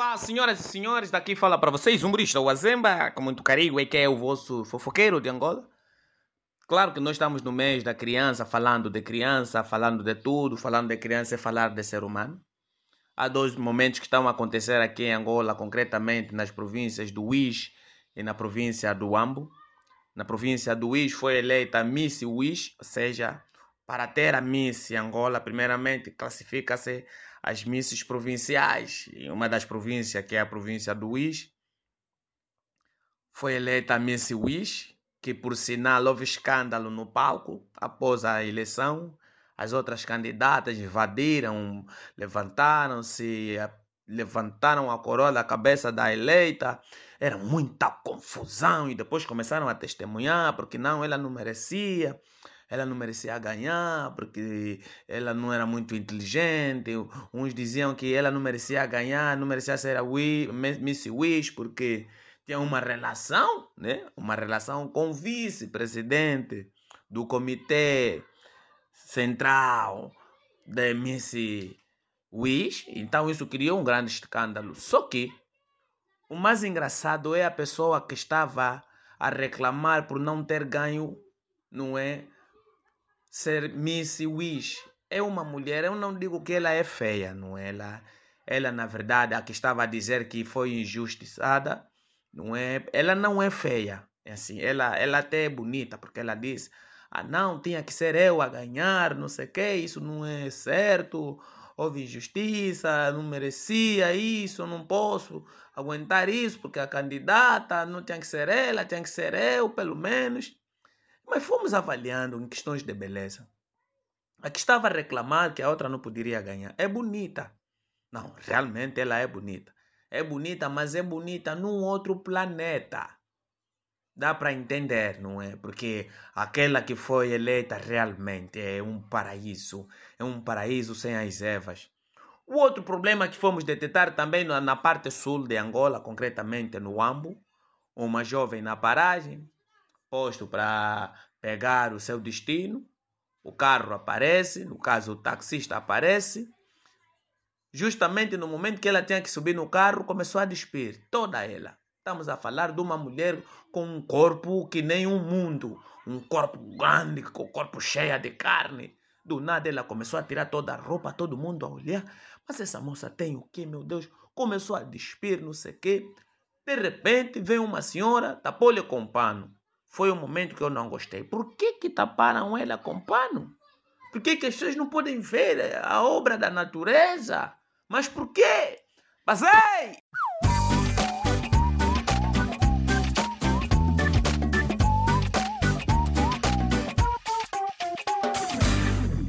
Olá, senhoras e senhores, daqui fala para vocês humorista o Azemba, com muito carinho, é que é o vosso fofoqueiro de Angola. Claro que nós estamos no mês da criança, falando de criança, falando de tudo, falando de criança é falar de ser humano. Há dois momentos que estão a acontecer aqui em Angola, concretamente nas províncias do Uís e na província do Ambo. Na província do Uís foi eleita Miss Uís, ou seja, para ter a Miss Angola, primeiramente classifica-se as misses provinciais. E uma das províncias, que é a província do Uís, foi eleita a Miss Uís, que por sinal houve escândalo no palco após a eleição. As outras candidatas invadiram, levantaram-se, levantaram a coroa da cabeça da eleita. Era muita confusão e depois começaram a testemunhar porque não, ela não merecia ela não merecia ganhar porque ela não era muito inteligente. Uns diziam que ela não merecia ganhar, não merecia ser a Miss Wish porque tinha uma relação, né? Uma relação com o vice-presidente do comitê central da Miss Wish. Então isso criou um grande escândalo. Só que o mais engraçado é a pessoa que estava a reclamar por não ter ganho, não é? Ser Miss Wish. É uma mulher, eu não digo que ela é feia, não é? Ela, ela na verdade, a que estava a dizer que foi injustiçada, não é? Ela não é feia, é assim, ela, ela até é bonita, porque ela diz, ah não, tinha que ser eu a ganhar, não sei o que, isso não é certo, houve injustiça, não merecia isso, não posso aguentar isso, porque a candidata não tinha que ser ela, tinha que ser eu, pelo menos. Mas fomos avaliando em questões de beleza. A que estava a reclamar que a outra não poderia ganhar é bonita. Não, realmente ela é bonita. É bonita, mas é bonita num outro planeta. Dá para entender, não é? Porque aquela que foi eleita realmente é um paraíso. É um paraíso sem as ervas. O outro problema que fomos detectar também na parte sul de Angola, concretamente no Ambo, uma jovem na paragem, posto para pegar o seu destino. O carro aparece, no caso o taxista aparece. Justamente no momento que ela tinha que subir no carro, começou a despir toda ela. Estamos a falar de uma mulher com um corpo que nem um mundo, um corpo grande, com o corpo cheio de carne. Do nada ela começou a tirar toda a roupa, todo mundo a olhar. Mas essa moça tem o que, meu Deus? Começou a despir, não sei o quê. De repente vem uma senhora, tapou-lhe com pano. Foi um momento que eu não gostei. Por que, que taparam ela com pano? Por que, que as pessoas não podem ver a obra da natureza? Mas por quê? Passei!